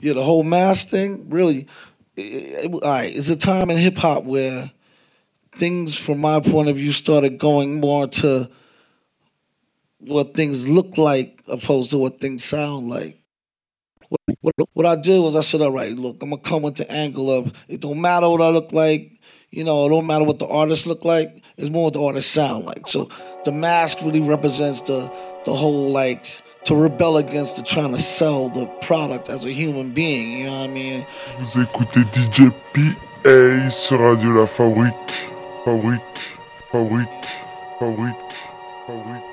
yeah, the whole mask thing really. It, it, all right, it's a time in hip hop where things, from my point of view, started going more to what things look like opposed to what things sound like. What, what, what I did was I said, all right, look, I'm gonna come with the angle of it don't matter what I look like, you know, it don't matter what the artist look like, it's more what the artist sound like. So the mask really represents the the whole like to rebel against the trying to sell the product as a human being, you know what I mean? Vous écoutez DJ PA sur Radio La Fabrique, Fabrique, Fabrique, Fabrique, Fabrique.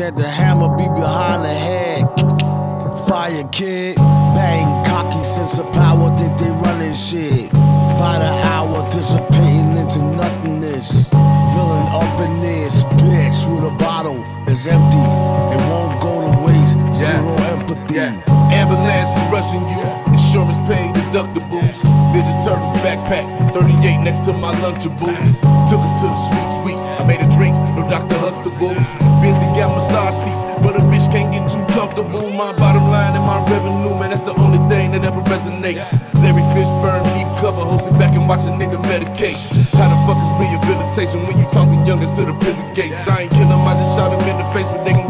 That the hammer be behind the head. Fire kid, bang, cocky sense of power, think they running shit. By the hour, dissipating into nothingness. Villain up in this bitch with a bottle is empty. It won't go to waste. Zero yeah. empathy. Yeah. Ambulance is rushing you. Insurance paid deductibles. Ninja Turtle backpack, 38 next to my Lunchables. Took her to the sweet sweet. I made her drinks, no Dr. Huxtable. Got massage seats, but a bitch can't get too comfortable. My bottom line and my revenue, man, that's the only thing that ever resonates. Larry Fishburne, deep cover, hosting back and watch a nigga medicate. How the fuck is rehabilitation when you tossing youngers to the prison gates? I ain't kill I just shot them in the face, but they gon' give me 20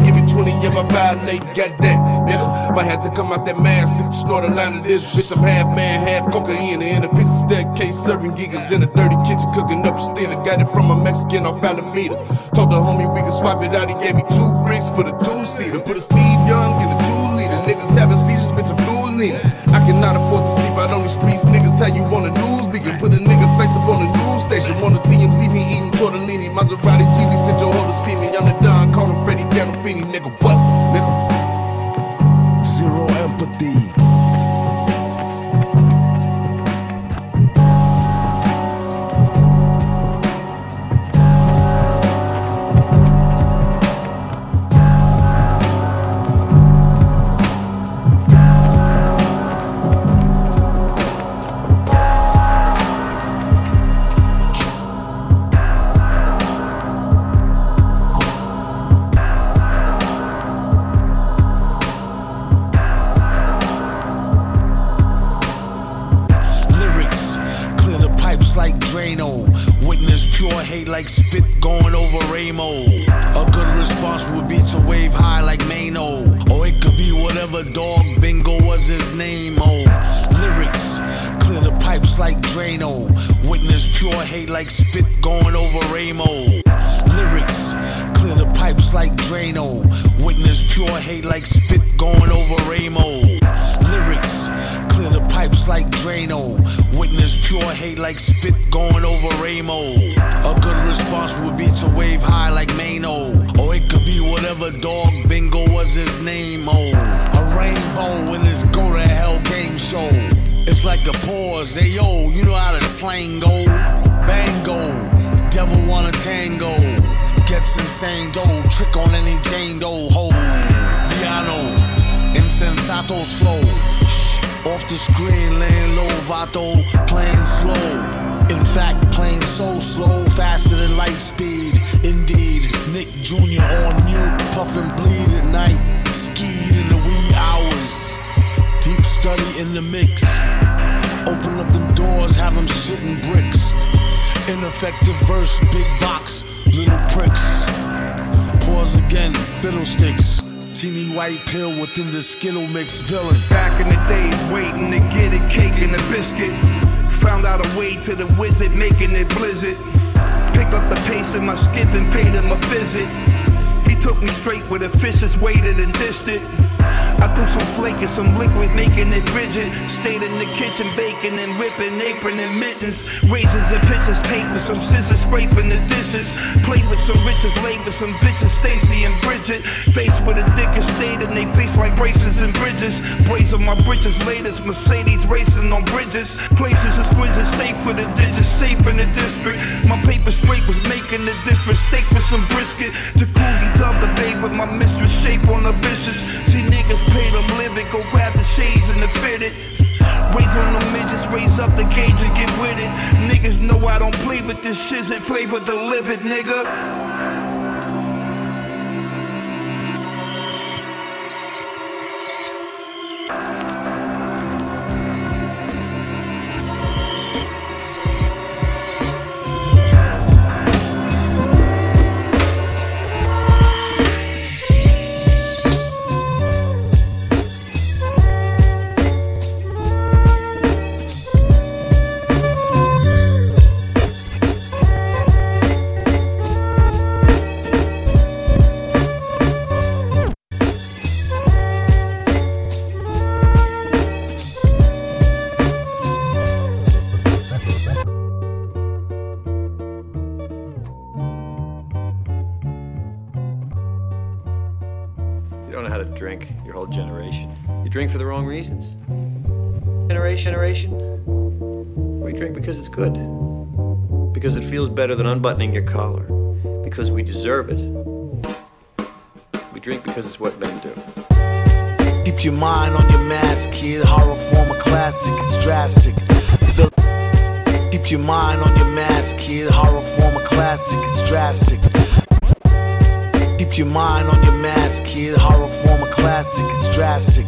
if I violate. Goddamn, nigga, might have to come out that mask if you snort a line of this. Bitch, I'm half man, half cocaine in a piece of staircase, serving gigas in a dirty kitchen, cooking up a steamer. Got it from a Mexican off Alameda. Told the homie we can swap it out, he gave me two bricks for the two seater. Put a Steve Young in the two liter. Niggas having seizures, bitch, I'm dual leaning. I cannot afford to sleep out on the streets. Niggas tell you on just like Drano. Witness pure hate like spit going over Ramo. A good response would be to wave high like Mano. Or it could be whatever dog bingo was his name, oh. Lyrics, clear the pipes like Drano. Witness pure hate like spit going over Ramo. Lyrics, clear the pipes like Drano. Witness pure hate like spit going over Ramo like Drano. Witness pure hate like spit going over Ramo. A good response would be to wave high like Mano. Or it could be whatever dog bingo was his name, oh. A rainbow in this go to hell game show. It's like a pause, hey yo, you know how to slang go. Bango, devil wanna tango. Gets insane, though, trick on any Jane Doe, ho. Viano, insensatos flow off the screen, laying low, Vato, playing slow. In fact, playing so slow, faster than light speed. Indeed, Nick Jr. on mute, and bleed at night. Skied in the wee hours. Deep study in the mix. Open up them doors, have them shitting bricks. Ineffective verse, big box, little pricks. Pause again, fiddlesticks teeny white pill within the Skittle mix villain. Back in the days, waiting to get a cake and a biscuit. Found out a way to the wizard, making it blizzard. Pick up the pace in my skip and paid him a visit. He took me straight where the fishes waited and dished it. Threw some flake and some liquid, making it rigid. Stayed in the kitchen, baking and whipping, apron and mittens. Razors and pitchers, tape with some scissors, scraping the dishes. Played with some riches, laid with some bitches, Stacy and Bridget. Faced with a dicker, stayed and they face like braces and bridges. Blaze on my bridges, latest Mercedes racing on bridges. Places exquisite, safe for the digits, safe in the district. My paper straight was making a difference. Steak with some brisket. Jacuzzi tub the babe with my mistress, shape on the bitches. See niggas pay them living, go grab the shades and the fitted. Raise on the midgets, raise up the cage and get with it. Niggas know I don't play with this shit, it flavor delivered, nigga. Generation. You drink for the wrong reasons. Generation, generation. We drink because it's good. Because it feels better than unbuttoning your collar. Because we deserve it. We drink because it's what men do. Keep your mind on your mask, kid. Horror form a classic, it's drastic. Keep your mind on your mask, kid. Horror form a classic, it's drastic. Keep your mind on your mask, kid. Horror form a classic, it's drastic.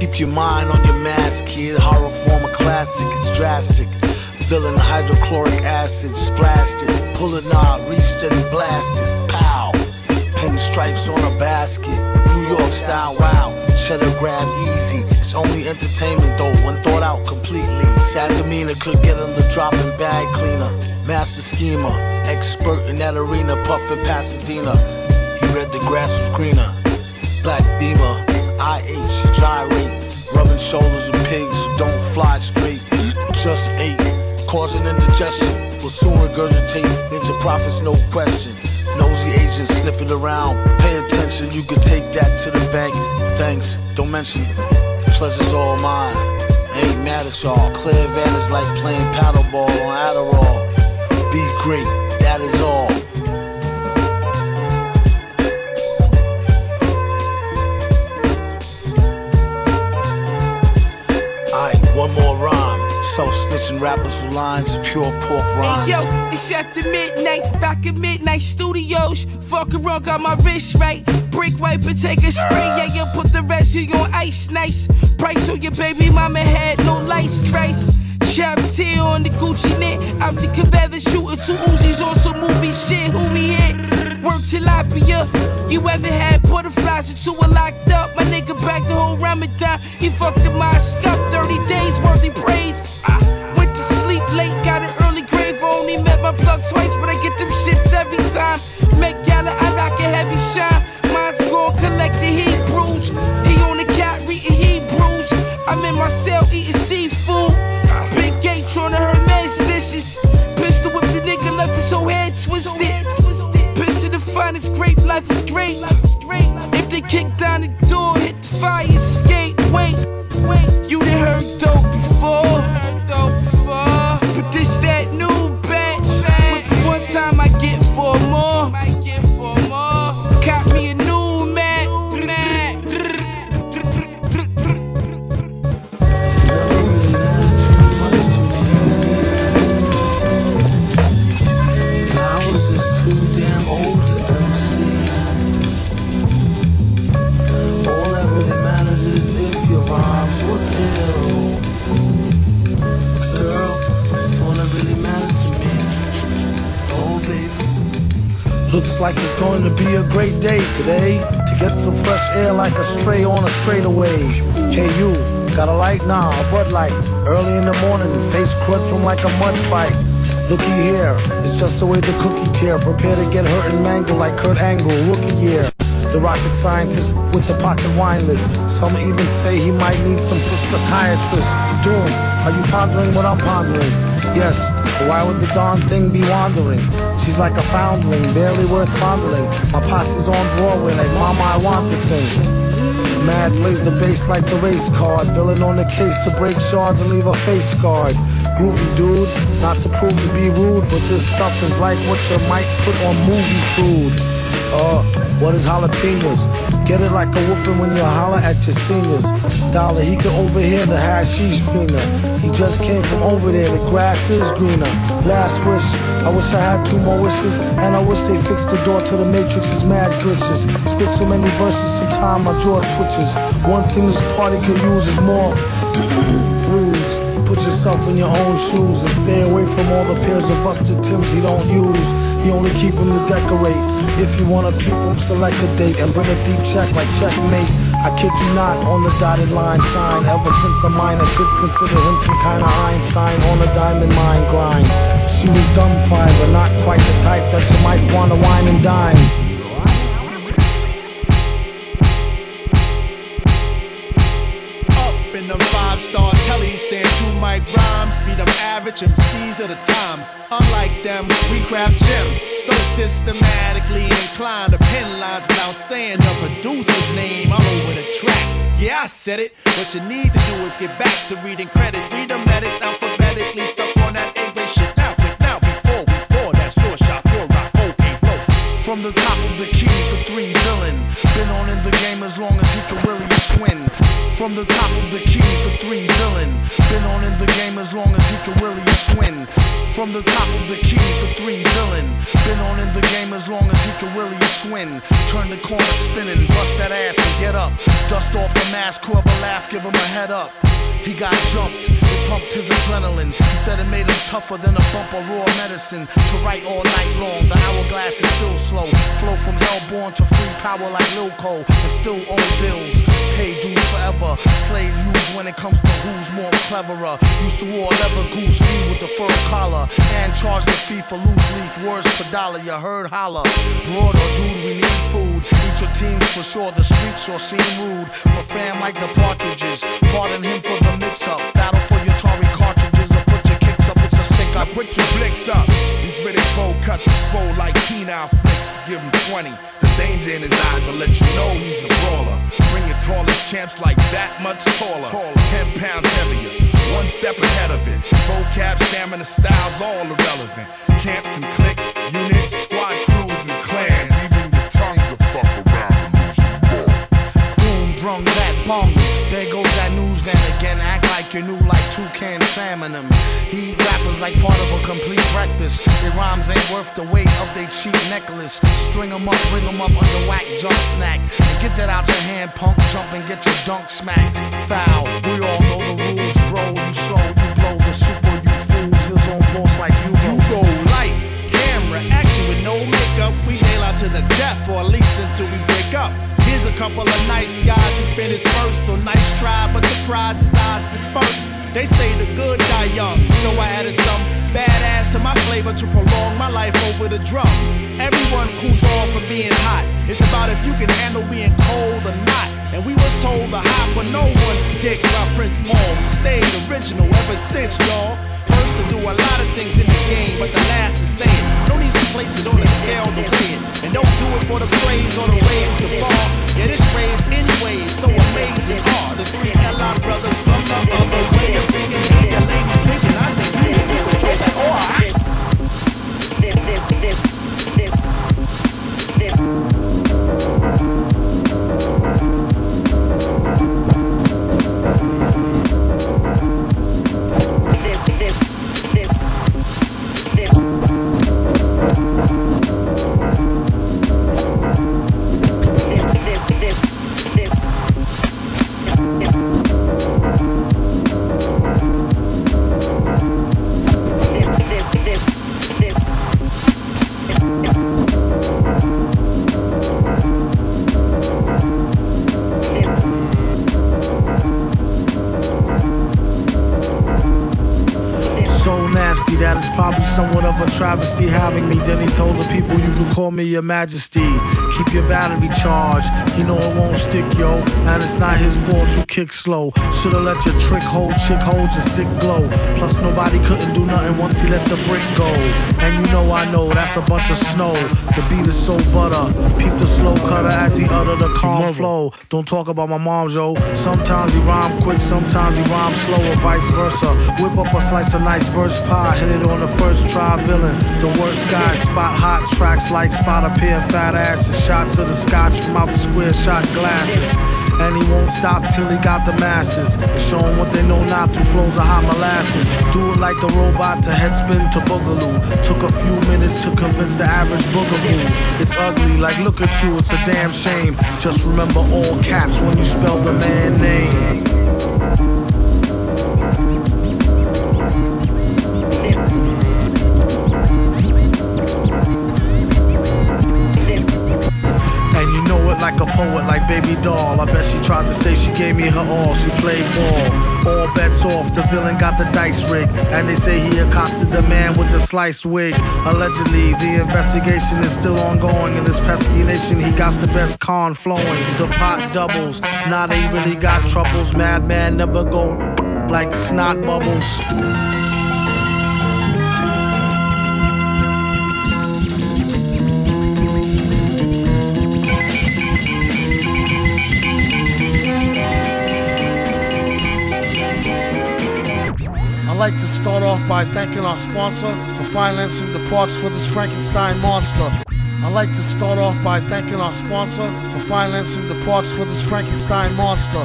Keep your mind on your mask, kid. Horror form a classic, it's drastic. Villain hydrochloric acid, splashed it. Pull a knob, reached and blasted. Pow! Pinstripes on a basket. New York style, wow. Cheddar grab easy. It's only entertainment though, when thought out completely. Sad demeanor could get him the dropping bag cleaner. Master schemer, expert in that arena, puffin' Pasadena. He read the grass was greener. Black beamer, IH, gyrate. Rubbing shoulders with pigs who don't fly straight. Just ate, causing indigestion. Will soon regurgitate into profits, no question. Nosy agents sniffing around. Pay attention, you can take that to the bank. Thanks, don't mention. Pleasure's all mine. Ain't mad at y'all. Clear advantage like playing paddleball on Adderall. Be great, that is all. Self snitching rappers with lines is pure pork rhymes. Hey yo, it's after midnight, back at Midnight Studios. Fuck around, got my wrist right. Brick wipe and take a spray. Yeah, you put the residue on ice, nice. Price on your baby mama had no lights, Christ. Chop tear on the Gucci knit. Out the Cabela shooting two Uzis on some movie shit. Who we hit? Work tilapia. You ever had butterflies two were locked up? My nigga back the whole Ramadan. He fucked up my up. 30 days worthy praise. I went to sleep late, got an early grave. Only met my plug twice, but I get them shits every time. Make gala, I like a heavy shine. Mine's gon' collect life is great. If they kick down the today. To Get some fresh air like a stray on a straightaway. Hey you, got a light? Nah, a Bud Light. Early in the morning, face crud from like a mud fight. Looky here, it's just the way the cookie tear. Prepare to get hurt and mangled like Kurt Angle, rookie year. The rocket scientist with the pocket wine list. Some even say he might need some psychiatrist. Doom, are you pondering what I'm pondering? Yes, why would the darn thing be wandering? She's like a foundling, barely worth fondling. My posse's on Broadway like Mama, I want to sing. Mad plays the bass like the race card. Villain on the case to break shards and leave a face scarred. Groovy dude, not to prove to be rude, but this stuff is like what you might put on movie food. Uh, what is jalapenos? Get it like a whooping when you holler at your seniors. Dollar, he could overhear the hashish fiender. He just came from over there, the grass is greener. Last wish, I wish I had two more wishes. And I wish they fixed the door to the matrix's mad glitches. Spit so many verses, sometimes my jaw twitches. One thing this party could use is more yourself in your own shoes and stay away from all the pairs of busted Tims he don't use. He only keep them to decorate. If you wanna peep him, select a date and bring a deep check like checkmate. I kid you not, on the dotted line sign. Ever since a minor, kids consider him some kind of Einstein on a diamond mine grind. She was dumb fine, but not quite the type that you might wanna wine and dine. Average MCs of the times. Unlike them, we craft gems, so systematically inclined to pen lines without saying the producer's name all over the track. Yeah, I said it. What you need to do is get back to reading credits. Read the medics alphabetically, stuck on that English shit. Now, quick now, before we pour that short shot, pure rock, okay, flow. From the top of the key for three villain. Been on in the game as long as he can really swing. From the top of the key for three villain. Been on in the game as long as he can really swing. From the top of the key for three villain. Been on in the game as long as he can really swing. Turn the corner spinning, bust that ass and get up. Dust off the mask, whoever laugh, give him a head up. He got jumped, it pumped his adrenaline. He said it made him tougher than a bump of raw medicine. To write all night long, the hourglass is still slow. Flow from hellborn to free power like Lil Cole, and still owe bills. Pay dues forever. Slave use when it comes to who's more cleverer. Used to wore leather goose fee with the fur collar, and charged the fee for loose leaf words per dollar. You heard holler. Broad or dude, we need food. Your teams for sure. The streets sure seem rude. For fam like the partridges. Pardon him for the mix up. Battle for your Atari cartridges or put your kicks up. It's a stick I put your blicks up. These Riddick Bowe cuts is full like penile flicks. Give him 20. The danger in his eyes will let you know he's a brawler. Bring your tallest champs like that much taller. 10 pounds heavier. One step ahead of it. Vocab, stamina, styles, all irrelevant. Camps and cliques, units, Act like like toucan salmon them. He eat rappers like part of a complete breakfast. Their rhymes ain't worth the weight of their cheap necklace. String 'em up, bring 'em up under whack junk snack. Get that out your hand, punk. Jump and get your dunk smacked. Foul. We all know the rules, bro. You slow, to the death, or at least until we break up. Here's a couple of nice guys who finished first. So nice try, but the prize is ours dispersed. They say the good die young, so I added some badass to my flavor to prolong my life over the drum. Everyone cools off from being hot. It's about if you can handle being cold or not. And we were told the hot for no one's dick by Prince Paul. We stayed original ever since, y'all. First to do a lot of things in the game, but the last to say it. Don't even place it on a scale to it. And don't do it for the praise or the waves to fall. Yeah, this raised anyways, so amazing are the three L.I. brothers from the other way of thinking. Your ladies thinking, I think you can. Oh, I travesty having me. Then he told the people you can call me your majesty. Keep your battery charged. You know it won't stick, yo. And it's not his fault you kick slow. Should've let your trick hold, chick hold your sick glow. Plus nobody couldn't do nothing once he let the brick go. And you know I know that's a bunch of snow. The beat is so butter. Peep the slow cutter as he utter the calm flow. Don't talk about my mom, yo. Sometimes he rhyme quick, sometimes he rhyme slow, or vice versa. Whip up a slice of nice verse pie, hit it on the first try. Villain, the worst guy. Spot hot tracks like spot a pair of fat asses. Shots of the scotch from out the square shot glasses. And he won't stop till he got the masses. And show show 'em what they know not through flows of hot molasses. Do it like the robot to headspin to boogaloo. Took a few minutes to convince the average boogaboo. It's ugly, like look at you, it's a damn shame. Just remember all caps when you spell the man name. Doll. I bet she tried to say she gave me her all. She played ball. All bets off. The villain got the dice rigged. And they say he accosted the man with the slice wig. Allegedly, the investigation is still ongoing. In this pesky nation, he got the best con flowing. The pot doubles. Now they really got troubles. Madman never go like snot bubbles. Like to start off by thanking our sponsor for financing the parts for this Frankenstein monster. I'd like to start off by thanking our sponsor for financing the parts for this Frankenstein monster.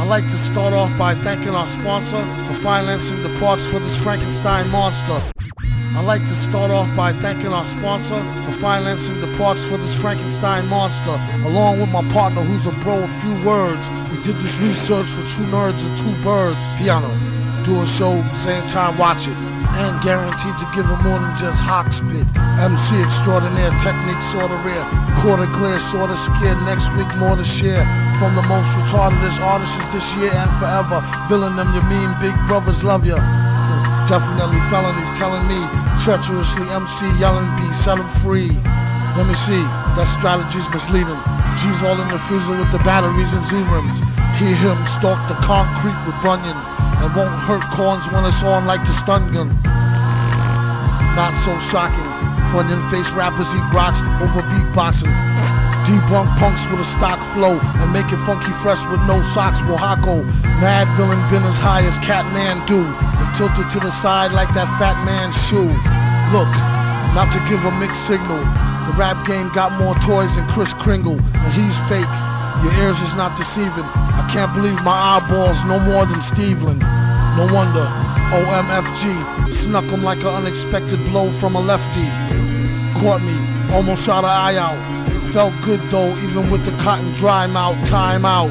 I'd like to start off by thanking our sponsor for financing the parts for this Frankenstein monster. I'd like to start off by thanking our sponsor for financing the parts for this Frankenstein monster. Along with my partner, who's a bro, a few words. We did this research for two Nerds and Two Birds. Piano. Do a show, same time watch it. And guaranteed to give it more than just hawk spit. MC extraordinaire, technique sorta rare. Quarter clear, sorta scared. Next week, more to share. From the most retardedest artists this year and forever. Villain them, you mean big brothers love ya. Definitely felonies telling me. Treacherously MC yelling B, set free. Let me see, that strategy's misleading. G's all in the freezer with the batteries and Z-rims. Hear him stalk the concrete with Bunyan. And won't hurt corns when it's on like the stun gun. Not so shocking. for an in-face rappers eat rocks over beatboxing. Debunk punks with a stock flow and make it funky fresh with no socks. Wahako, mad villain been as high as Katmandu and tilted to the side like that fat man's shoe. Look, not to give a mixed signal. The rap game got more toys than Kris Kringle, and he's fake. Your ears is not deceiving. I can't believe my eyeballs no more than Steveland. No wonder. OMFG snuck him like an unexpected blow from a lefty. Caught me, almost shot an eye out. Felt good though, even with the cotton dry mouth. Time out.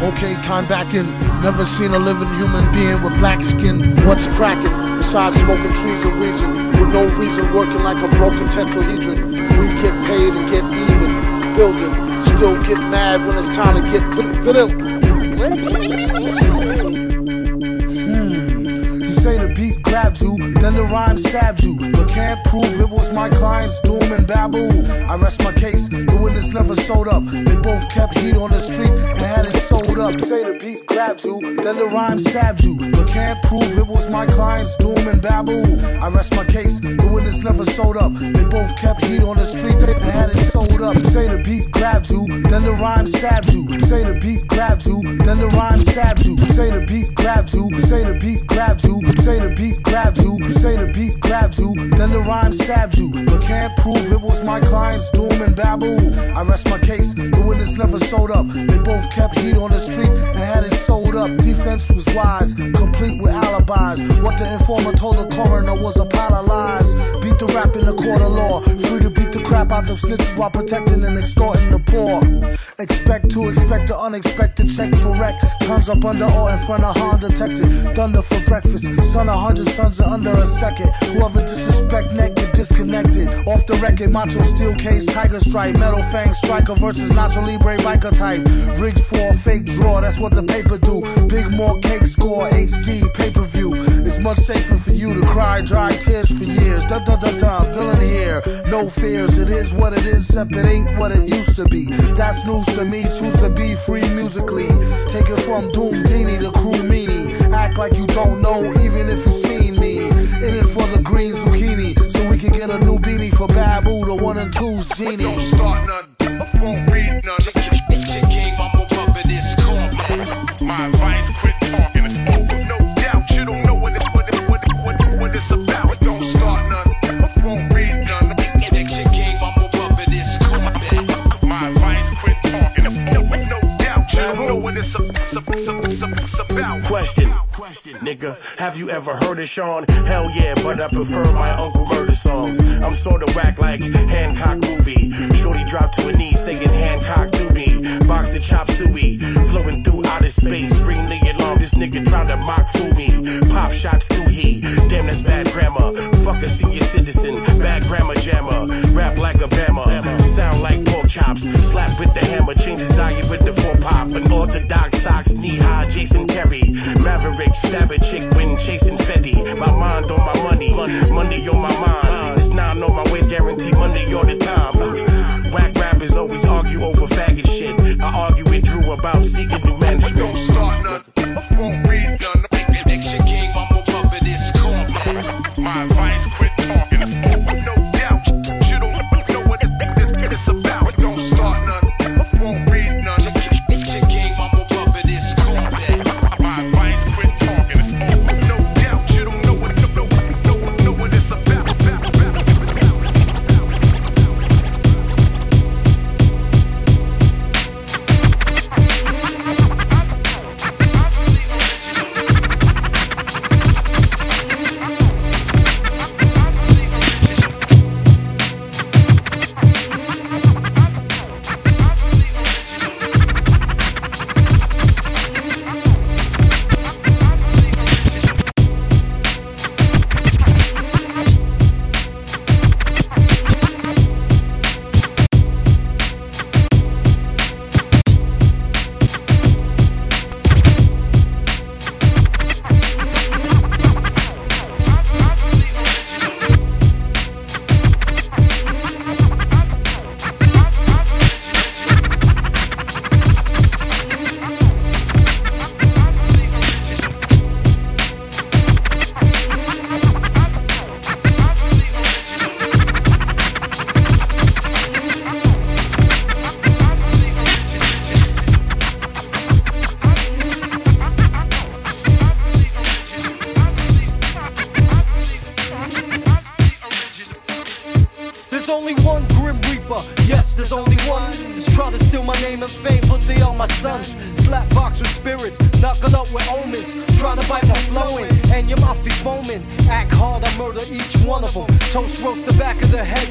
Okay, time back in. Never seen a living human being with black skin. What's cracking? Besides smoking trees and wheezing, with no reason working like a broken tetrahedron. We get paid and get even. Building, still get mad when it's time to get fit. fit. You, then the rhyme stabbed you, but can't prove it was my client's doom and babble. I rest my case, the witness never showed up. They both kept heat on the street and had it sold up. Say the beat grabbed you, then the rhyme stabbed you, but can't prove it was my client's doom and babble. I rest my case, the witness never showed up. They both kept heat on the street and had it sold up. Say the beat grabbed you, then the rhyme stabbed you. Say the beat grabbed you, then the rhyme stabbed you. Say the beat grabbed you, say the beat grabbed you, say the beat grabbed you, say the beat grabbed you, then the rhyme stabbed you. But can't prove it was my client's doom and babble. I rest my case, the witness never showed up. They both kept heat on the street and had it up. Defense was wise, complete with alibis. What the informer told the coroner was a pile of lies. Beat the rap in the court of law, free to beat the crap out of snitches while protecting and extorting the poor. Expect to expect the unexpected check for wreck. Turns up under or in front of Han detected. Thunder for breakfast. Son of hundred sons in under a second. Whoever disrespect neck get disconnected. Off the record, macho steel case, tiger stripe, metal fang striker versus Nacho Libre biker type. Rigged for a fake draw, that's what the paper do. Big more cake score, HD, pay per view. It's much safer for you to cry dry tears for years. Da da da da, villain here. No fears, it is what it is, except it ain't what it used to be. That's news to me, choose to be free musically. Take it from Doom Dini to Crew Meanie. Act like you don't know, even if you've seen me. In it for the green zucchini, so we can get a new beanie for Babu, the one and two's genie. Don't start none, won't read none. Nigga, have you ever heard of Sean? Hell yeah, but I prefer my Uncle Murder songs. I'm sorta whack like Hancock movie. Shorty dropped to a knee singing Hancock to me. Boxing chop suey, flowing through outer space. Ring the alarm, this nigga trying to mock fool me. Pop shots through he. Damn, that's bad grammar. Fuck a senior citizen, bad grammar jammer. Rap like a bama, sound like pork chops. Slap with the hammer, changes diet with the four pop. An orthodox socks, knee high, Jason Terry. Maverick, stab a chick when chasing Fetty. My mind on my money, money on my mind. It's nine on my waist, guarantee money all the time. Whack rappers always argue over faggot shit. I argue with Drew about seeking new management. Don't start none, won't read none. King I'm above Puppet is called My advice,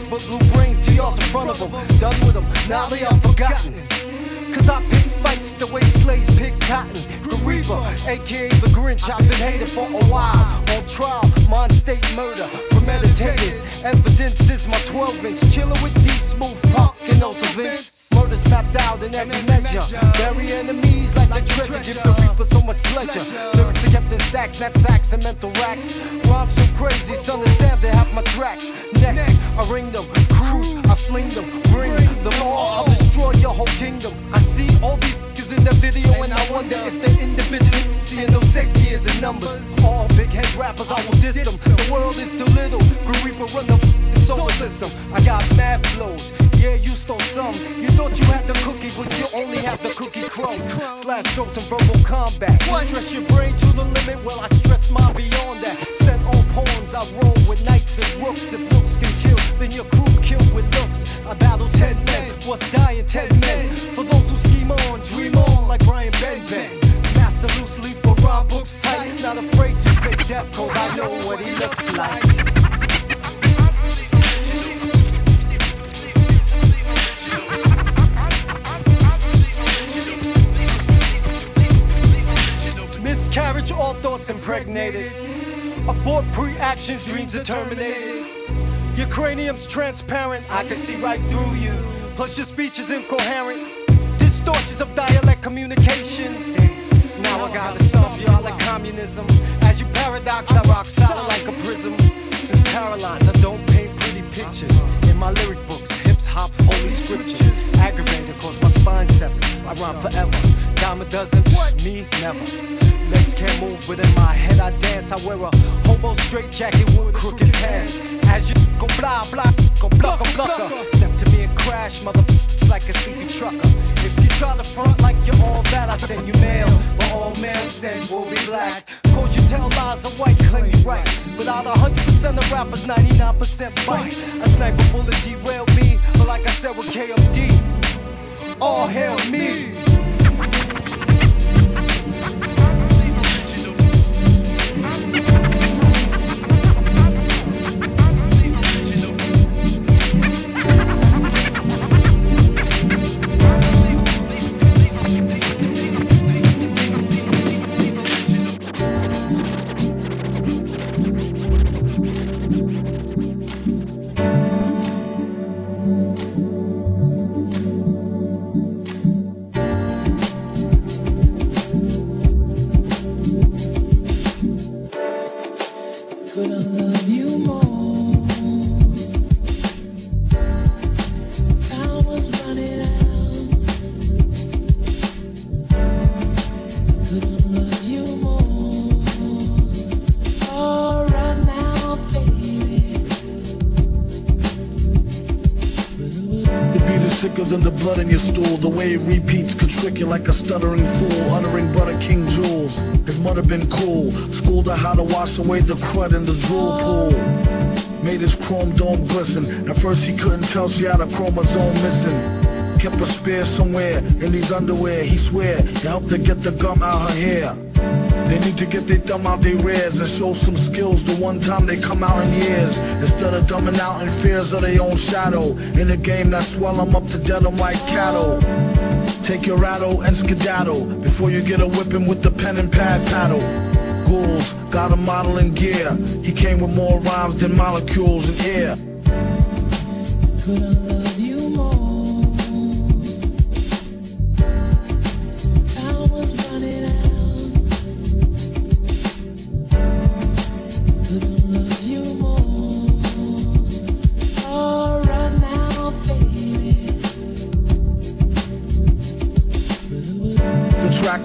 but blue brains to y'all in front of them. Done with them, now they are forgotten. Cause I pick fights the way slaves pick cotton. Grim Reaper, aka the Grinch, I've been hated for a while. On trial, mind state murder, premeditated. Evidence is my 12 inch. Chillin' with D smooth pop in those events. Mapped out in every measure. Bury enemies like the treasure. Give the Reaper so much pleasure. Lyrics are kept in stacks, knapsacks, and mental racks. Rhymes so crazy, Son of Sam, they have my tracks. Next, I ring them, cruise, I fling them, bring them all. I'll destroy your whole kingdom. I see all these in the video, and I wonder if they're individually. And no safety is in numbers. All big head rappers, I will diss them. The world is too little. Grim Reaper run the solar system. I got mad flows. Yeah, you stole some. You thought you had the cookie, but you only have the cookie crumbs. Slash strokes and verbal combat. You stress your brain to the limit. Well, I stress mine beyond that. Set all pawns. I roll with knights and rooks. If looks can kill, then your crew killed with looks. I battle ten men. Was dying ten men. For those who scheme on, dream on like Brian Benben. Master loose leaf, but rhyme books tight. Not afraid to face death, cause I know what he looks like. All thoughts impregnated. Abort pre-actions, dreams are terminated. Your cranium's transparent, I can see right through you. Plus your speech is incoherent. Distortions of dialect communication. Now I gotta stomp y'all like communism. As you paradox, I rock solid like a prism. Since paralyzed, I don't paint pretty pictures. In my lyric books, hips hop, holy scriptures. Spine severed. I rhyme forever. Dime a dozen, me never. Legs can't move, but in my head I dance. I wear a hobo straight jacket with crooked pants. As you go blah blah, go blucker blucker. Step to me and crash, mother like a sleepy trucker. If you try to front like you're all that, I send you mail. But all mail sent will be black. Cause you tell lies are white, claim you right. But out of 100% of rappers, 99% bite. A sniper bullet derailed me, but like I said with KMD, all hail me. Stuttering fool, uttering butter king jewels. His mother been cool, schooled her how to wash away the crud in the drool pool. Made his chrome dome glisten. At first he couldn't tell she had a chromosome missing. Kept a spare somewhere in these underwear. He swear it helped her get the gum out her hair. They need to get their thumb out their rears and show some skills the one time they come out in years. Instead of dumbing out in fears of their own shadow. In a game that swell them up to dead them like cattle. Take your rattle and skedaddle before you get a whipping with the pen and pad paddle. Ghouls got a model in gear. He came with more rhymes than molecules in air. Could I love you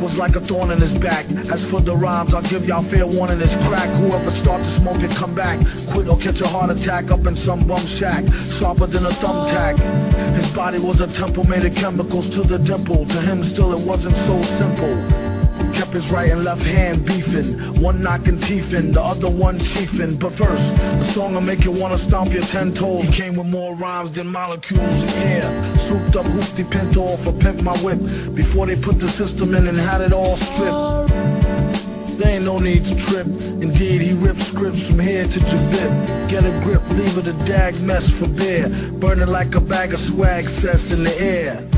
was like a thorn in his back. As for the rhymes, I'll give y'all fair warning. It's crack. Whoever start to smoke it, come back. Quit or catch a heart attack up in some bum shack. Sharper than a thumbtack. His body was a temple made of chemicals to the dimple. To him, still, it wasn't so simple. His right and left hand beefing. One knocking teeth in, the other one chiefing. But first, the song will make you wanna stomp your ten toes. Came with more rhymes than molecules in air. Souped up hoopty pinto off a pimp my whip. Before they put the system in and had it all stripped. There ain't no need to trip. Indeed, he ripped scripts from here to Jabib. Get a grip, leave it a dag mess for bear. Burning like a bag of swag cess in the air.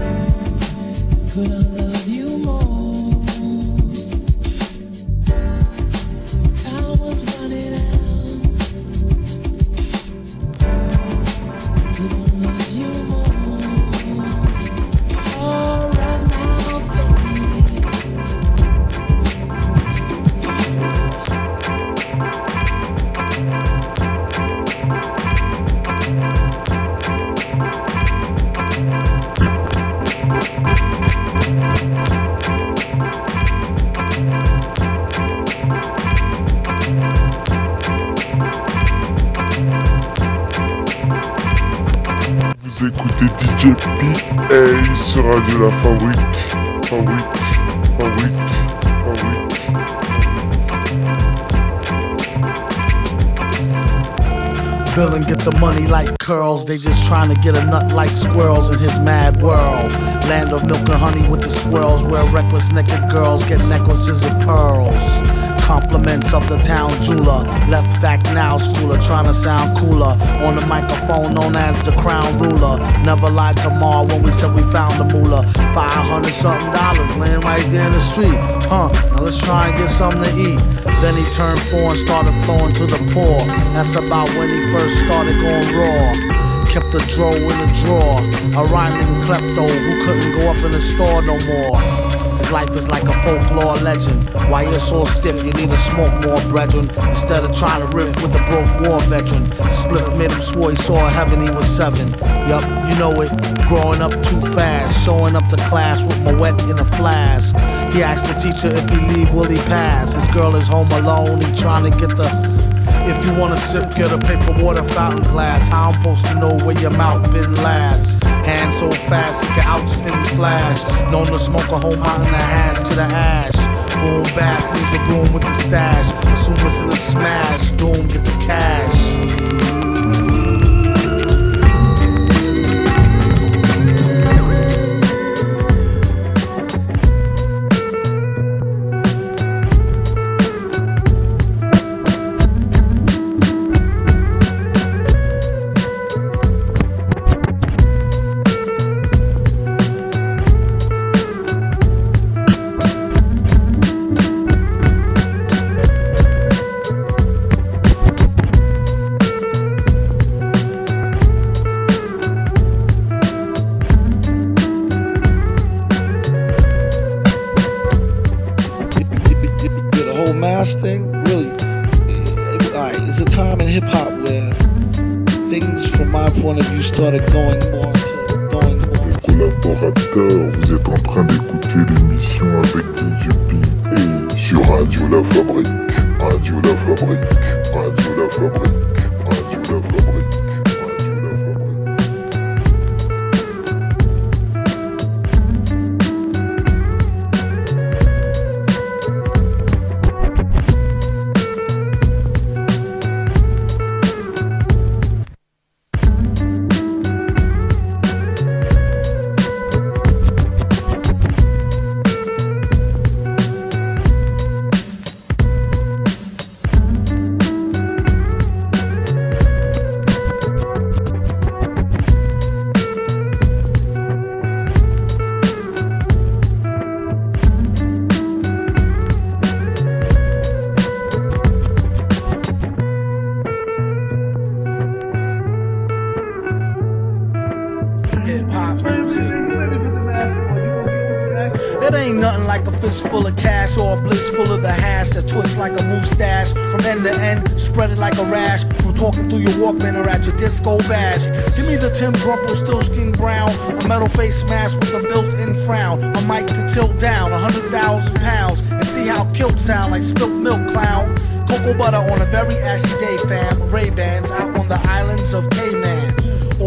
Sur Radio La Fabrique. Fabrique, fabrique, fabrique. Villain get the money like curls. They just trying to get a nut like squirrels in his mad world. Land of milk and honey with the swirls, where reckless naked girls get necklaces of pearls. Compliments of the town jeweler. Left back now, schooler, trying to sound cooler. On the microphone, known as the crown ruler. Never lied to Ma when we said we found the moolah. 500 something dollars laying right there in the street. Huh, now let's try and get something to eat. Then he turned four and started flowing to the poor. That's about when he first started going raw. Kept the dro in the drawer. A rhyming klepto who couldn't go up in the store no more. Life is like a folklore legend. Why you're so stiff, you need to smoke more, brethren. Instead of trying to riff with a broke war veteran. Spliff made him swore he saw heaven, he was seven. Yup, you know it. Growing up too fast, showing up to class with my wet in a flask. He asked the teacher if he leave, will he pass? His girl is home alone, he trying to get the. If you wanna sip, get a paper water fountain glass. How I'm supposed to know where your mouth been last? Hand so fast, it can outspin the flash. Known to smoke a whole mountain of hash to the ash. Boom, bass, leave the room with the stash. Assume it's in a smash. Doom, get the cash. Of view, Hip hop music. It ain't nothing like a fist full of cash or a blitz full of the hash that twists like a mustache from end to end, spread it like a rash from talking through your Walkman or at your disco bash. Give me the Tim Rumple still skin brown, a metal face mask with a built-in frown, a mic to tilt down a hundred thousand pounds, and see how kilt sound like spilt milk clown. Cocoa butter on a very ashy day, fam. Ray Bans out on the islands of Cayman.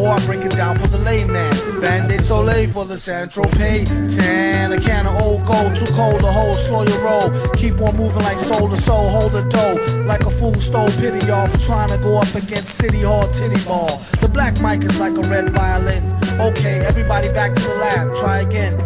Or I break it down for the layman. Bain de Soleil for the St. Tropez. Tan, a can of old gold, too cold to hold, slow your roll. Keep on moving like soul to soul, hold the dough. Like a fool stole pity y'all for trying to go up against City Hall Titty Ball. The black mic is like a red violin. Okay, everybody back to the lab, try again.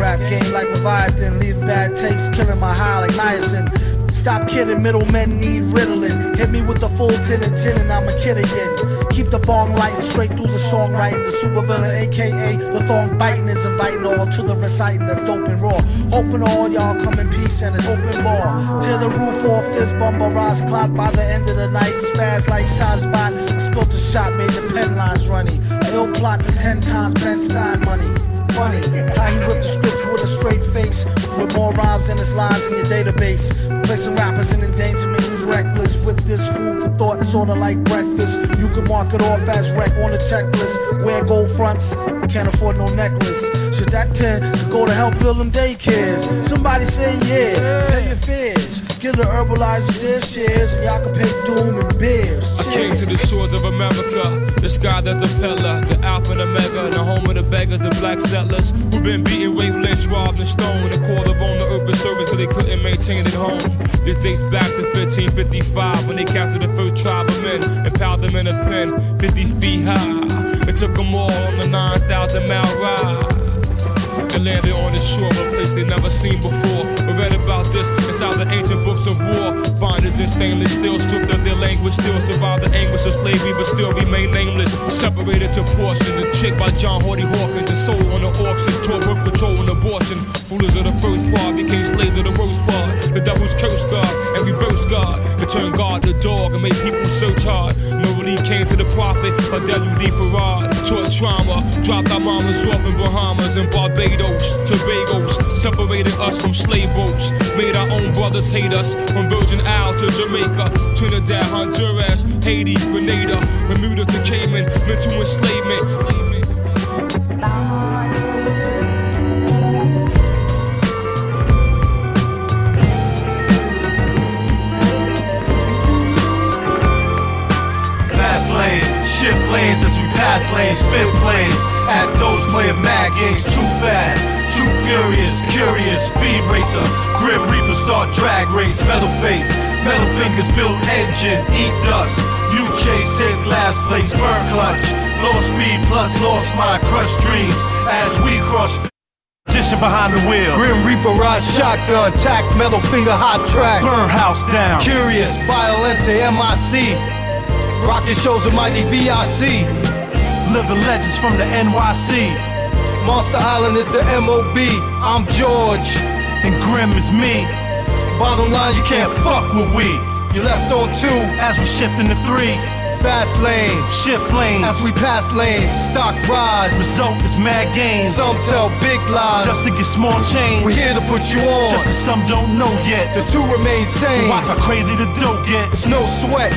Rap game like Leviathan, leave bad takes, killing my high like niacin. Stop kidding, middlemen need Ritalin. Hit me with the full tin of gin and I'm a kid again. Keep the bong lighting straight through the songwriting. The supervillain, aka the thong biting, is inviting all to the reciting that's dope and raw. Hoping all y'all come in peace and it's open bar. Tear the roof off this bumper rise clock by the end of the night. Spaz like Shazbot. I spilt a shot, made the pen lines runny. Ill plot to ten times Ben Stein money funny how he ripped the scripts with a straight face with more rhymes than his lines in your database placing rappers in endangerment reckless with this food for thought sorta like breakfast. You can mark it off as wreck on the checklist. Wear gold fronts can't afford no necklace. Should that 10 could go to help build them daycares? Somebody say yeah pay your fears Give the herbalizers their shares, and y'all can pay doom and beers. I came to the shores of America, the sky that's a pillar, the alpha and omega, the home of the beggars, the black settlers who've been beaten, lynched, robbed, and stoned, and called upon the earth for service that they couldn't maintain at home. This dates back to 1555 when they captured the first tribe of men and piled them in a pen 50 feet high. It took them all on a 9,000 mile ride and landed on the shore of a place they never seen before. We read about this inside the ancient books of war. Bondage in stainless steel, stripped of their language, still survive the anguish of slavery, but still remain nameless. Separated to portions, a chick by John Hardy Hawkins, and sold on the auction, tore birth control and abortion. Rulers of the first part became slaves of the worst part. The devil's curse God, and reverse God. It turned God to dog and made people so tired. No relief came to the prophet, or W.D. Fard. Taught trauma, dropped our mamas off in Bahamas and Barbados, Tobagos. Separated us from slave boats. Made our own brothers hate us. From Virgin Isle to Jamaica, Trinidad, Honduras, Haiti, Grenada, Bermuda to Cayman, mental enslavement. Pass lanes, spit flames. At those playing mad games, too fast, too furious, curious, speed racer. Grim Reaper start drag race, metal face, metal fingers build engine, eat dust. You chase, take last place, burn clutch. Lost speed plus lost mind, crushed dreams as we cross. Position behind the wheel. Grim Reaper ride shotgun, tack metal finger hot tracks. Burn house down. Curious, Violente, MIC. Rocket shows a mighty VIC. Living legends from the NYC. Monster Island is the MOB. I'm George. And Grim is me. Bottom line, you can't fuck with we. You left on two. As we shift into three. Fast lane. Shift lanes. As we pass lanes. Stock rise. Result is mad gains. Some tell big lies. Just to get small change. We're here to put you on. Just cause some don't know yet. The two remain sane. Watch how crazy the dope gets. It's no sweat.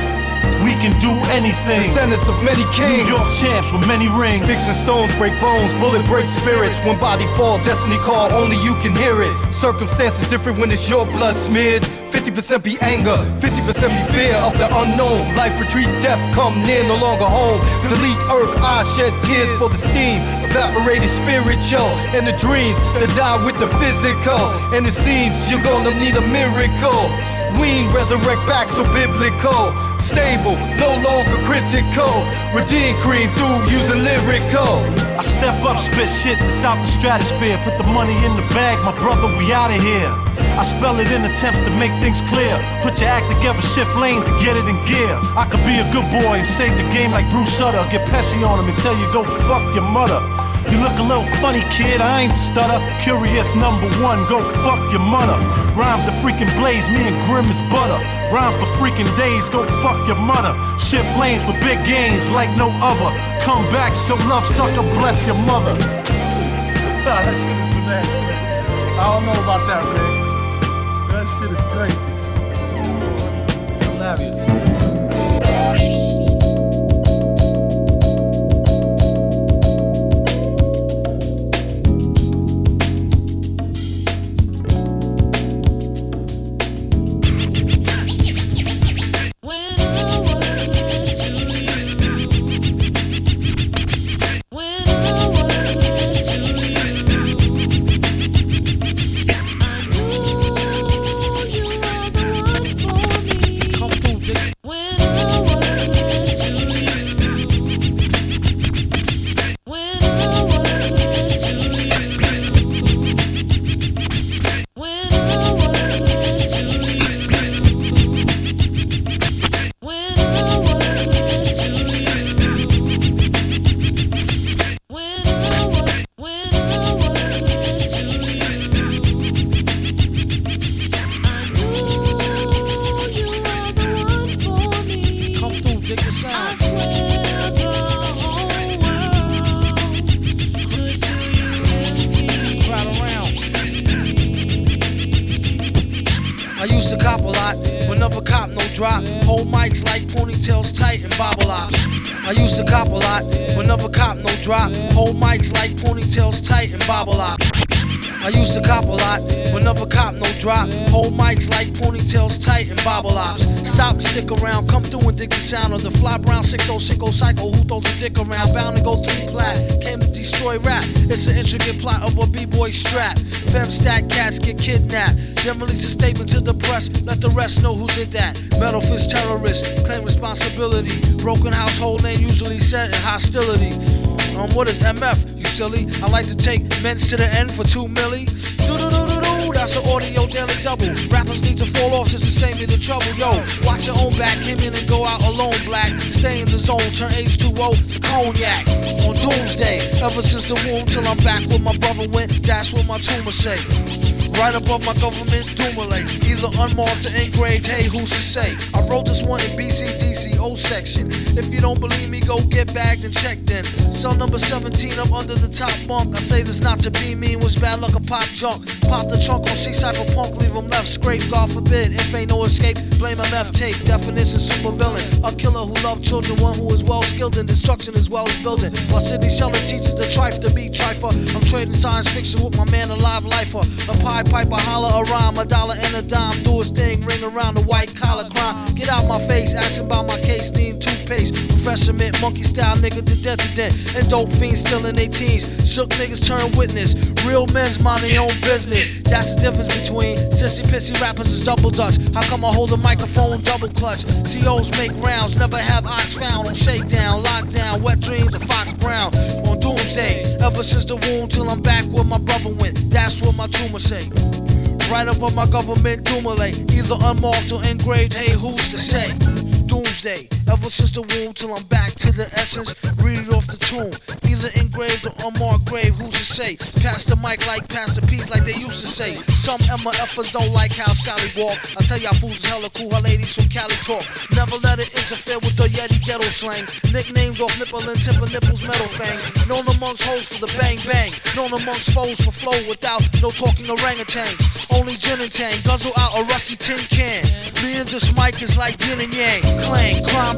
We can do anything. Descendants of many kings. New York champs with many rings. Sticks and stones break bones, bullet break spirits. When body fall, destiny call, only you can hear it. Circumstances different when it's your blood smeared. 50% be anger, 50% be fear of the unknown. Life retreat, death come near, no longer home. Delete earth, I shed tears for the steam. Evaporated spiritual and the dreams that die with the physical. And it seems you're gonna need a miracle. We resurrect back so biblical. Stable, no longer critical. Redeem cream through using lyrical. I step up, spit shit that's out the stratosphere. Put the money in the bag, my brother, we out of here. I spell it in attempts to make things clear. Put your act together, shift lanes and get it in gear. I could be a good boy and save the game like Bruce Sutter. Get Pesci on him and tell you go fuck your mother. You look a little funny, kid. I ain't stutter. Curious number one, go fuck your mother. Rhymes the freaking blaze, me and Grim is butter. Rhyme for freaking days, go fuck your mother. Shift lanes for big gains like no other. Come back, so love sucker, bless your mother. Nah, that shit is bananas. I don't know about that, man. That shit is crazy. It's hilarious. Sound of the fly brown 6060 psycho who throws a dick around. Bound to go three plat, came to destroy rap. It's an intricate plot of a b-boy strap. Fem stack cats get kidnapped. Then release a statement to the press, let the rest know who did that. Metal fist terrorist, claim responsibility. Broken household name usually set in hostility. Um, what is MF? You silly. I like to take men's to the end for two milli. That's an audio daily double. Rappers need to fall off just to save me the trouble. Yo, watch your own back, came in and go out alone, black. Stay in the zone, turn H2O to cognac. On doomsday, ever since the womb till I'm back where my brother went, that's what my tumor say. Right above my government Dumile, either unmarked or engraved, hey, who's to say? I wrote this one in BCDC O section. If you don't believe me, go get bagged and checked in. Cell number 17, I'm under the top bunk. I say this not to be mean, was bad luck a pop junk. Pop the trunk on C Cypher Punk, leave him left scrape, God forbid. If ain't no escape, blame MF tape. Definition super villain. A killer who loved children, one who is well skilled in destruction as well as building. While Sidney Sheldon teaches the trife to be trifer. I'm trading science fiction with my man, a live lifer. A pie piper, holler a rhyme, a dollar and a dime. Do a sting, ring around the white collar crime. Get out my face, asking about my case, need toothpaste. Refreshment, monkey style nigga to death to death. And dope fiends still in their teens. Shook niggas turn witness. Real men's mind their own business. That's the difference between sissy pissy rappers is double dutch. How come I hold a microphone double clutch? COs make rounds, never have ox found on shakedown, lockdown, wet dreams of Fox Brown. On doomsday, ever since the womb till I'm back where my brother went. That's what my tumor say. Right above my government Dumile, either unmarked or engraved. Hey, who's to say? Doomsday, ever since the womb till I'm back to the essence. Read it off the tomb, either engraved or unmarked grave. Who's to say? Pass the mic like pass the piece, like they used to say. Some MFers don't like how Sally walk. I tell y'all fools is hella cool, her ladies from Cali talk. Never let it interfere with the Yeti ghetto slang. Nicknames off nipple and tip of nipples, metal fang. Known amongst hoes for the bang bang. Known amongst foes for flow without no talking orangutans. Only gin and tang, guzzle out a rusty tin can. Me and this mic is like yin and yang. Clang, crime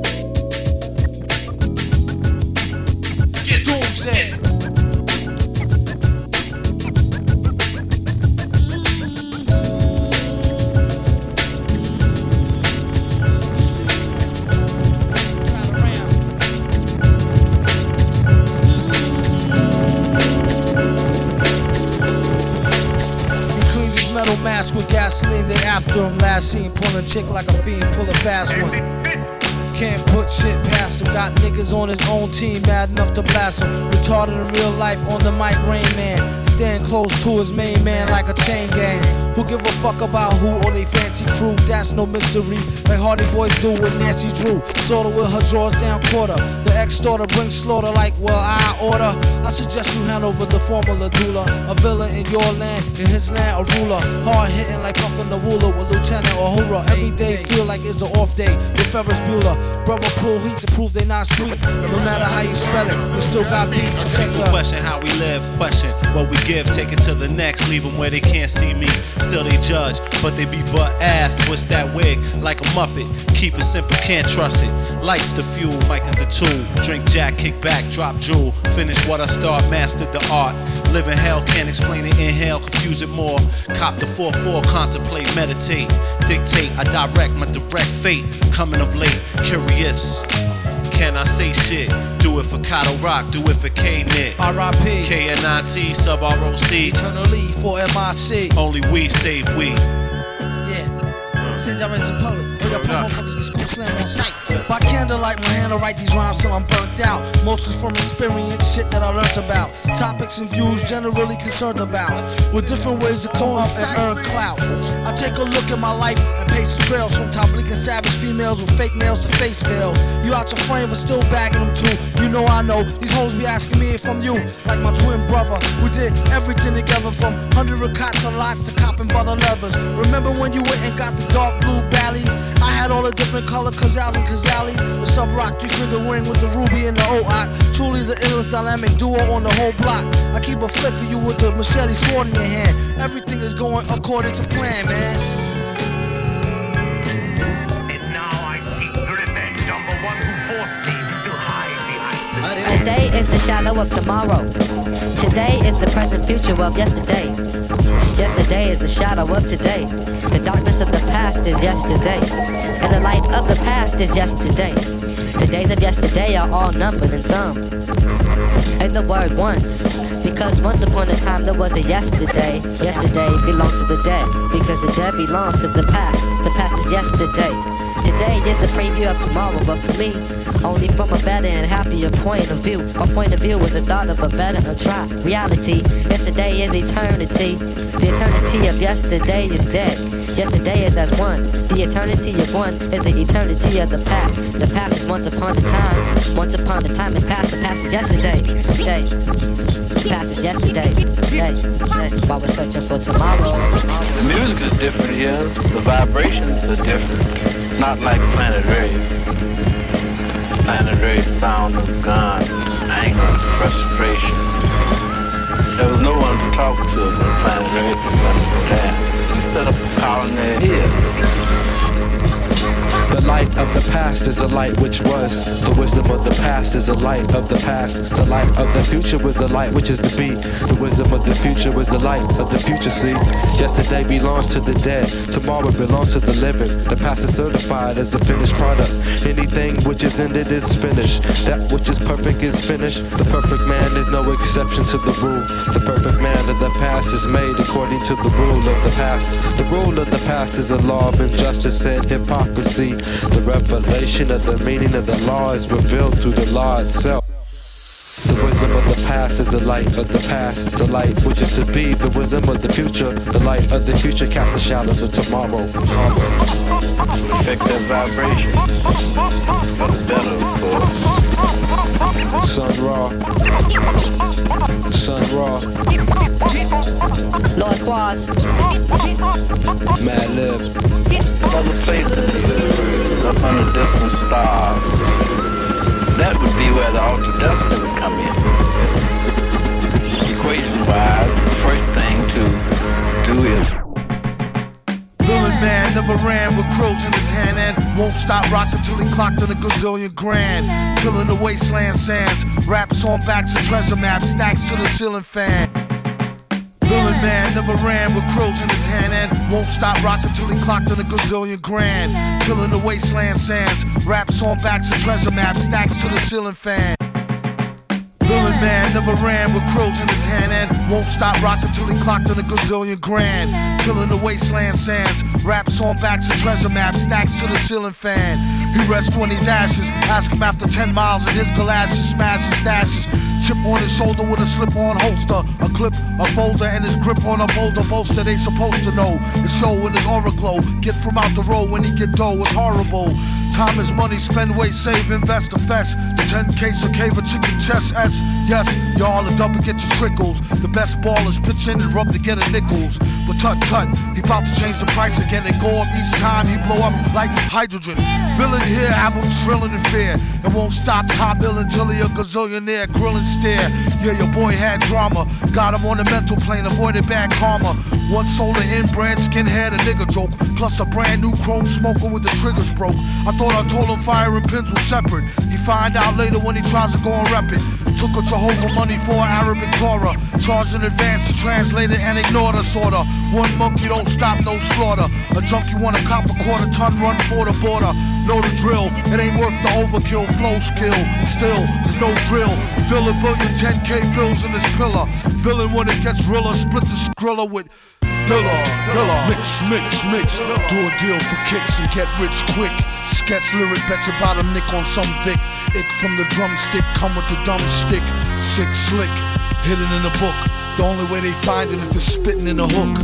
Metal mask with gasoline. They after him. Last seen pulling a chick like a fiend, pull a fast one. Can't put shit past him. Got niggas on his own team, mad enough to blast him. Retarded in real life on the mic, Rain Man. Stand close to his main man like a chain gang. Who give a fuck about who or they fancy crew? That's no mystery. Like Hardy Boys do with Nancy Drew. Sorta with her drawers down quarter. The ex daughter brings slaughter like, well, I order. I suggest you hand over the formula doula. A villain in your land, in his land, a ruler. Hard hitting like puffin' the ruler with Lieutenant Uhura. Every day feel like it's an off day with Ferris Bueller. Brother pull heat to prove they not sweet. No matter how you spell it, we still got beats. To check the question how we live, question what we give, take it to the next, leave them where they can't see me. Still they judge, but they be butt ass. What's that wig? Like a muppet. Keep it simple, can't trust it. Lights the fuel, mic is the tool. Drink jack, kick back, drop jewel. Finish what I start, mastered the art. Live in hell, can't explain it. Inhale, confuse it more. Cop the 4-4, contemplate, meditate. Dictate, I direct my direct fate. Coming of late, curious. Can I say shit? Do it for Kato Rock, do it for K-Nit. R.I.P. K-N-I-T, sub R-O-C. Eternally for MIC. Only we save we. Yeah. Send that to the your poor motherfuckers get school slam on sight. By candlelight, my hand to write these rhymes till I'm burnt out. Mostly from experience, shit that I learned about. Topics and views generally concerned about. With different ways to come up and earn clout. I take a look at my life and pace the trails from top leaking savage females with fake nails to face veils. You out your frame but still bagging them too. You know I know these hoes be asking me if I'm you. Like my twin brother, we did everything together from hundred cots of lots to copping brother leathers. Remember when you went and got the dark blue ballies? Had all the different color Cazals and Kazalis. The sub rock three finger ring with the ruby and the OOC. Truly the illest dynamic duo on the whole block. I keep a flick of you with the machete sword in your hand. Everything is going according to plan, man. Today is the shadow of tomorrow. Today is the present future of yesterday. Yesterday is the shadow of today. The darkness of the past is yesterday. And the light of the past is yesterday. The days of yesterday are all numbered and some. And the word once. Because once upon a time there was a yesterday. Yesterday belongs to the dead. Because the dead belongs to the past. The past is yesterday. Today is the preview of tomorrow, but for me, only from a better and happier point of view. My point of view is the thought of a better and try reality. Yesterday is eternity. The eternity of yesterday is dead. Yesterday is as one. The eternity of one is the eternity of the past. The past is once upon a time. Once upon a time is past. The past is yesterday. Day. Past is yesterday. Day. Day. We're searching for tomorrow. The music is different here. The vibrations are different. Not like Planet Rave. Planet Rave sound of guns, anger, frustration. There was no one to talk to from Planet Rave to understand. We set up a colony here. The light of the past is a light which was. The wisdom of the past is a light of the past. The light of the future was a light which is to be. The wisdom of the future is the light of the future, see. Yesterday belongs to the dead. Tomorrow belongs to the living. The past is certified as a finished product. Anything which is ended is finished. That which is perfect is finished. The perfect man is no exception to the rule. The perfect man of the past is made according to the rule of the past. The rule of the past is a law of injustice and hypocrisy. The revelation of the meaning of the law is revealed through the law itself. The wisdom of the past is the light of the past, the light which is to be, the wisdom of the future, the light of the future casts the shadows of tomorrow. Affect their vibrations. For the better, of course. Sun Ra. Sun Ra. Lord Quas. Madlib. Another place in the universe, up under different stars. That would be where the Alter Destiny would come in. Equation wise, the first thing to do is Villain man never ran with crows in his hand and won't stop rocking till he clocked in a gazillion grand. Till in the wasteland sands, raps on backs of treasure maps, stacks to the ceiling fan. Villain man never ran with crows in his hand and won't stop rocking till he clocked in a gazillion grand. Till in the wasteland sands, raps on backs of treasure maps, stacks to the ceiling fan. Villain man never ran with crows in his hand and won't stop rocking till he clocked in a gazillion grand. Till in the wasteland sands, raps on backs of treasure maps, stacks to the ceiling fan. He rests on his ashes, ask him after 10 miles in his galoshes, smash his stashes. Chip on his shoulder with a slip on holster, a clip, a folder, and his grip on a boulder bolster. They supposed to know. His show in his aura glow. Get from out the road when he get dough. It's horrible. Time is money, spend, wait, save, invest, invest. The 10 case of cave, a chicken chest S. Yes, y'all are double, get your trickles. The best ballers pitch in and rub to get a nickels. But tut tut, he bout to change the price again and go up each time he blow up like hydrogen. Villain here, have him shrilling in fear. And won't stop top ill until he a gazillionaire, grilling stare. Yeah, your boy had drama. Got him on the mental plane, avoided bad karma. One solar in inbred skinhead, a nigga joke. Plus a brand new chrome smoker with the triggers broke. I thought I told him fire and pins were separate. He find out later when he tries to go and rep it. Took a Jehovah money for an Arabic Torah. Charged in advance to translate it and ignored the sorta. One monkey don't stop, no slaughter. A junkie want a cop a quarter ton run for the border. Know the drill, it ain't worth the overkill. Flow skill, still, there's no grill. Fill a billion 10k bills in this pillar. Villain when it gets realer, split the skrilla with Dilla, Dilla. Mix, mix, mix. Do a deal for kicks and get rich quick. Sketch lyric, bet your bottom nick on some Vic. Ick from the drumstick, come with the dumb stick. Sick, slick, hidden in a book. The only way they find it if it's spitting in a hook.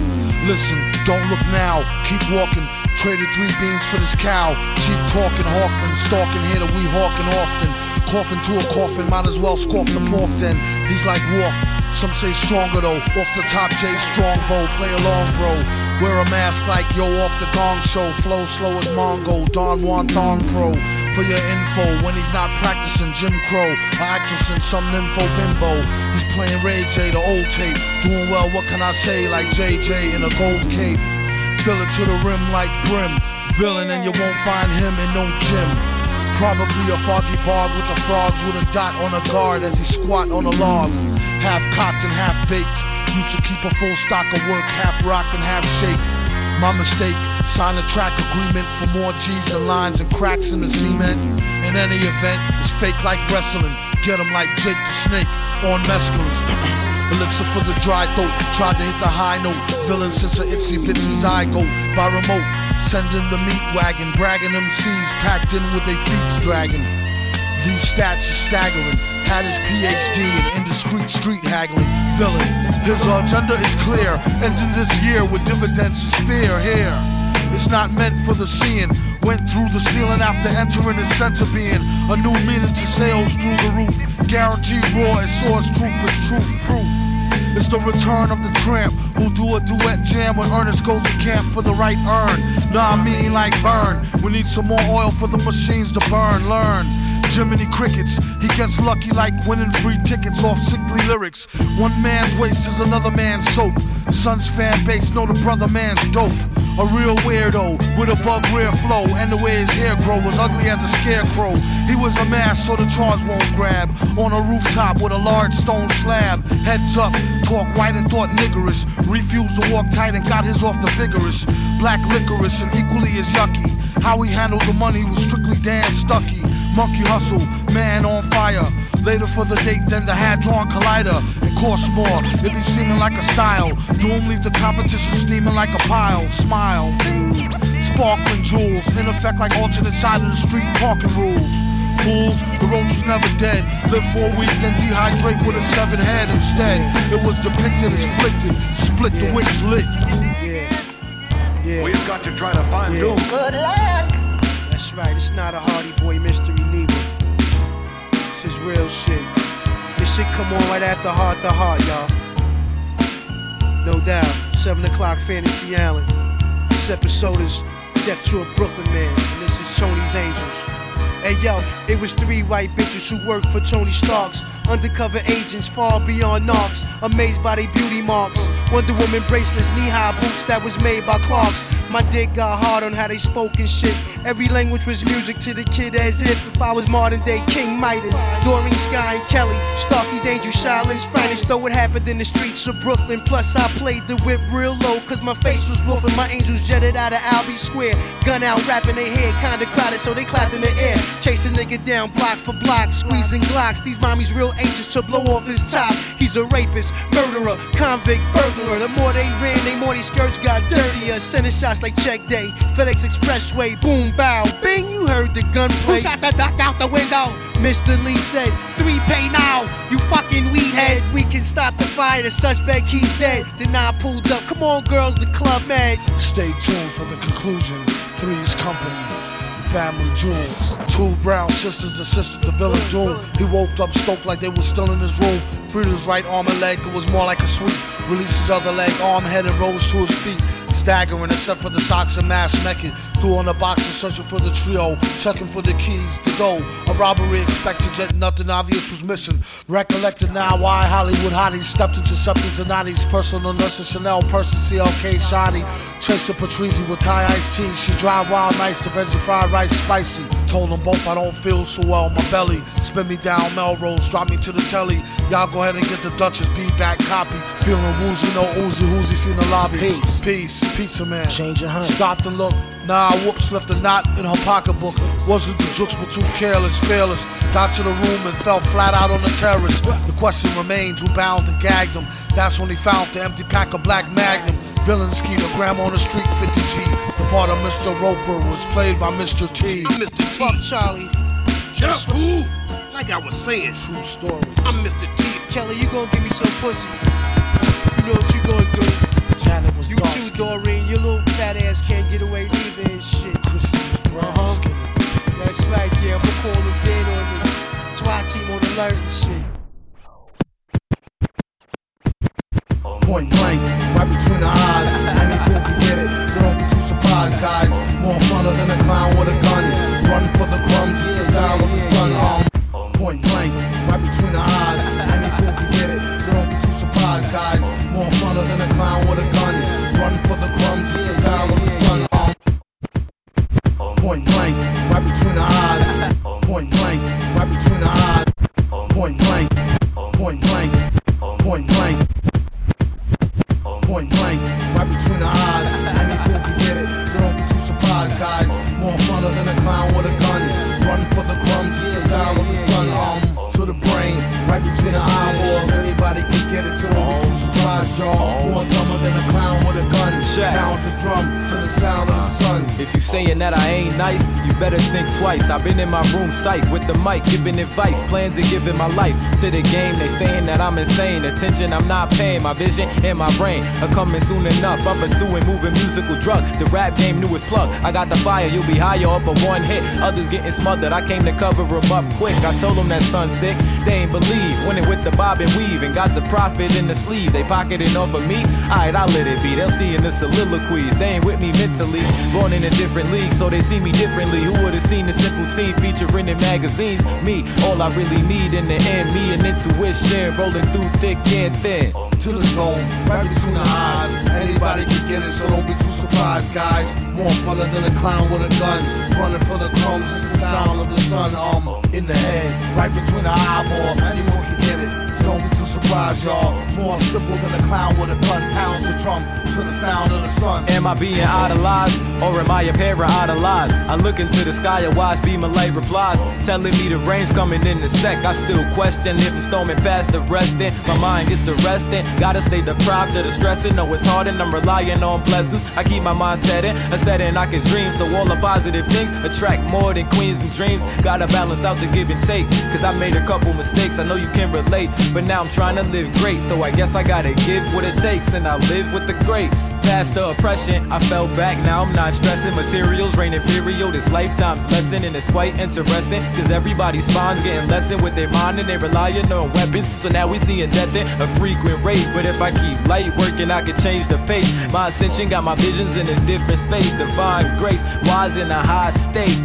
Listen, don't look now, keep walking. Traded three beans for this cow. Cheap talking, Hawkman, stalking here that we hawking often. Coughing to a coffin, might as well scoff the pork then. He's like Wolf. Some say stronger though. Off the top, Jay Strongbow, play along, bro. Wear a mask like yo off the gong show. Flow slow as Mongo, Don Juan Thong Pro. For your info, when he's not practicing Jim Crow, or actress in some nympho bimbo. He's playing Ray J, the old tape. Doing well, what can I say? Like JJ in a gold cape. Fill it to the rim like brim. Villain, and you won't find him in no gym. Probably a foggy bog with the frogs with a dot on a guard as he squat on a log. Half cocked and half baked. Used to keep a full stock of work, half rocked and half shaped. My mistake, sign a track agreement for more G's than lines and cracks in the cement. In any event, it's fake like wrestling. Get him like Jake the Snake on mescalines. Elixir for the dry throat. Tried to hit the high note. Villain since a itsy bitsy zygote. By remote, sending the meat wagon. Bragging MCs packed in with their feet dragging. These stats are staggering. Had his PhD in indiscreet street haggling. Villain, his agenda is clear. Ending this year with dividends to spare here. It's not meant for the seeing. Went through the ceiling after entering his center being. A new meaning to sales through the roof. Guaranteed raw as source truth is truth proof. It's the return of the tramp who'll do a duet jam when Ernest goes to camp for the right earn. Nah, I mean like burn. We need some more oil for the machines to burn. Learn. Jiminy Crickets, he gets lucky like winning free tickets off sickly lyrics. One man's waste is another man's soap. Son's fan base know the brother man's dope. A real weirdo with a bug rear flow, and the way his hair grow was ugly as a scarecrow. He was a mass so the charge won't grab. On a rooftop with a large stone slab. Heads up, talk white and thought niggerish. Refused to walk tight and got his off the vigorous. Black licorice and equally as yucky. How he handled the money was strictly damn stucky. Monkey hustle, man on fire. Later for the date than the Hadron Collider. It costs more, it be seeming like a style. Doom leave the competition steaming like a pile. Smile, ding. Sparkling jewels, in effect like alternate side of the street parking rules. Fools, the roach was never dead. Live for a week, then dehydrate with a seven head instead. It was depicted as flicked, split the wicks lit. Yeah. We've got to try to find Yeah. Doom. Good luck. That's right. It's not a Hardy Boy mystery neither. This is real shit. This shit come on right after Heart to Heart, y'all. No doubt. Seven o'clock Fantasy Island. This episode is Death to a Brooklyn Man, and this is Tony's Angels. Hey yo, it was three white bitches who worked for Tony Stark's. Undercover agents far beyond knocks, amazed by their beauty marks. Wonder Woman bracelets, knee high boots that was made by Clarks. My dick got hard on how they spoke and shit. Every language was music to the kid as if if I was modern day King Midas. Doreen Sky and Kelly, Starky's Angel Shilo's finest. Though it happened in the streets of Brooklyn. Plus I played the whip real low, cause my face was wolf and my angels jetted out of Albee Square. Gun out, rapping their head, kinda crowded, so they clapped in the air. Chasing nigga down block for block, squeezing glocks. These mommies real anxious to blow off his top. He's a rapist, murderer, convict, burglar. The more they ran, they more these skirts got dirtier. Sending shots like check day. FedEx Expressway, boom, bow, bing, you heard the gunplay. Who shot the duck out the window? Mr. Lee said, three pay now, you fucking weed head. We can stop the fire, the suspect, he's dead. Then I pulled up, come on girls, the club mad. Stay tuned for the conclusion. Three's Company, Family Jewels. Two brown sisters assisted the villain Doom. He woke up stoked like they were still in his room. Freed his right arm and leg, it was more like a sweep. Released his other leg, arm, head, and rose to his feet. Staggering except for the socks and mask naked. Threw on the box and searching for the trio. Checking for the keys, the dough. A robbery expected, yet nothing obvious was missing. Recollected now why Hollywood hotties stepped into and Nani's personal nurse Chanel person CLK Shiny. Traced to Patrizi with Thai iced tea. She drive wild nice to veggie fried rice spicy. Told them both I don't feel so well. My belly spin me down Melrose, drop me to the telly. Y'all go ahead and get the Duchess B back copy. Feeling woozy, no oozy, woozy, seen the lobby. Peace, peace, pizza man. Change your hunt. Stopped and looked. Nah, whoops, left a knot in her pocketbook. Wasn't the jokes, but too careless, fearless. Got to the room and fell flat out on the terrace. The question remained who bound and gagged him. That's when he found the empty pack of black magnum. Villain skeeter, grandma on the street, 50G. The part of Mr. Roper was played by Mr. T. I'm Mr. T. Fuck Charlie. Shut up, fool. Like I was saying. True story. I'm Mr. T. Kelly, you gonna give me some pussy. You know what you gonna do. Janet was You too, Doreen. Your little fat ass can't get away neither and shit. Chrissy's brown Uh-huh. That's right, yeah. I'ma call them dead on the SWAT team on alert and shit. Point blank, right between the eyes. Any fool can get it, so don't get too surprised, guys. More funner than a clown with a gun. Run for the crumbs, it's the sound of the sun. Um, point blank, right between the eyes. Funner than a clown with a gun. Run for the crumbs, nice better think twice. I've been in my room psych with the mic, giving advice, plans of giving my life to the game. They saying that I'm insane. Attention, I'm not paying. My vision and my brain are coming soon enough. I'm pursuing moving musical drug. The rap game newest plug. I got the fire, you'll be higher off of one hit. Others getting smothered. I came to cover them up quick. I told them that son's sick. They ain't believe. Winning with the bob and weave and got the profit in the sleeve. They pocketing off of me. Alright, I'll let it be. They'll see in the soliloquies. They ain't with me mentally. Born in a different league, so they see me differently. Who would've seen the simple team featuring in magazines? Me, all I really need in the end. Me and intuition rolling through thick and thin. To the zone, right between the eyes. Anybody can get it, so don't be too surprised, guys. More funner than a clown with a gun. Running for the crumbs, it's the sound of the sun. Um, in the head, right between the eyeballs. Anyone can y'all. More simple than a clown with a gun. Pounds the drum to the sound of the sun. Am I being idolized or am I a pair of idolized? I look into the sky, a wise beam of light replies, telling me the rain's coming in the sec. I still question if I'm storming past the resting. My mind gets to resting. Gotta stay deprived of the stressing. Know it's hard and I'm relying on blessings. I keep my mind setting, a setting I can dream. So all the positive things attract more than queens and dreams. Gotta balance out the give and take. Cause I made a couple mistakes. I know you can relate, but now I'm trying to live great. So I guess I gotta give what it takes and I live with the greats. Past the oppression, I fell back. Now I'm not stressing. Materials reign imperial. This lifetime's lesson and it's quite interesting. Cause everybody's spawns getting lessened with their mind and they relying on weapons. So now we seeing death in a frequent rate. But if I keep light working, I can change the pace. My ascension got my visions in a different space. Divine grace, wise in a high state.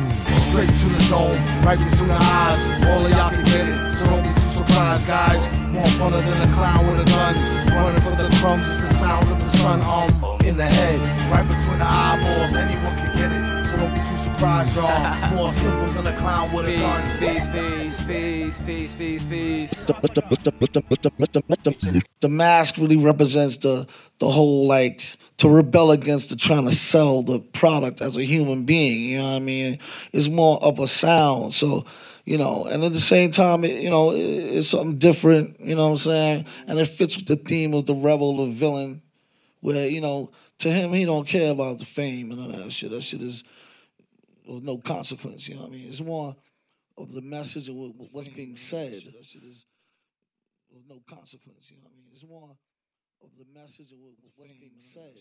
Straight to the zone, right between the eyes. All of y'all can get it, so don't be prize, guys. More funner than a clown with a gun. Running for the crumbs the sound of the sun. Um, in the head, right between the eyeballs. Anyone can get it, so don't be too surprised, y'all. More simple than a clown with a gun. Peace, peace, peace, peace, peace, peace. The mask really represents the the whole like to rebel against the trying to sell the product as a human being. You know what I mean? It's more of a sound, so you know, and at the same time, it, you know, it, it's something different. You know what I'm saying? And it fits with the theme of the rebel, the villain, where you know, to him, he don't care about the fame and all that shit. That shit is of no consequence. You know what I mean? It's more of the message of what, what's being said. That shit is of no consequence. You know what I mean? It's more of the message of what, what's being said.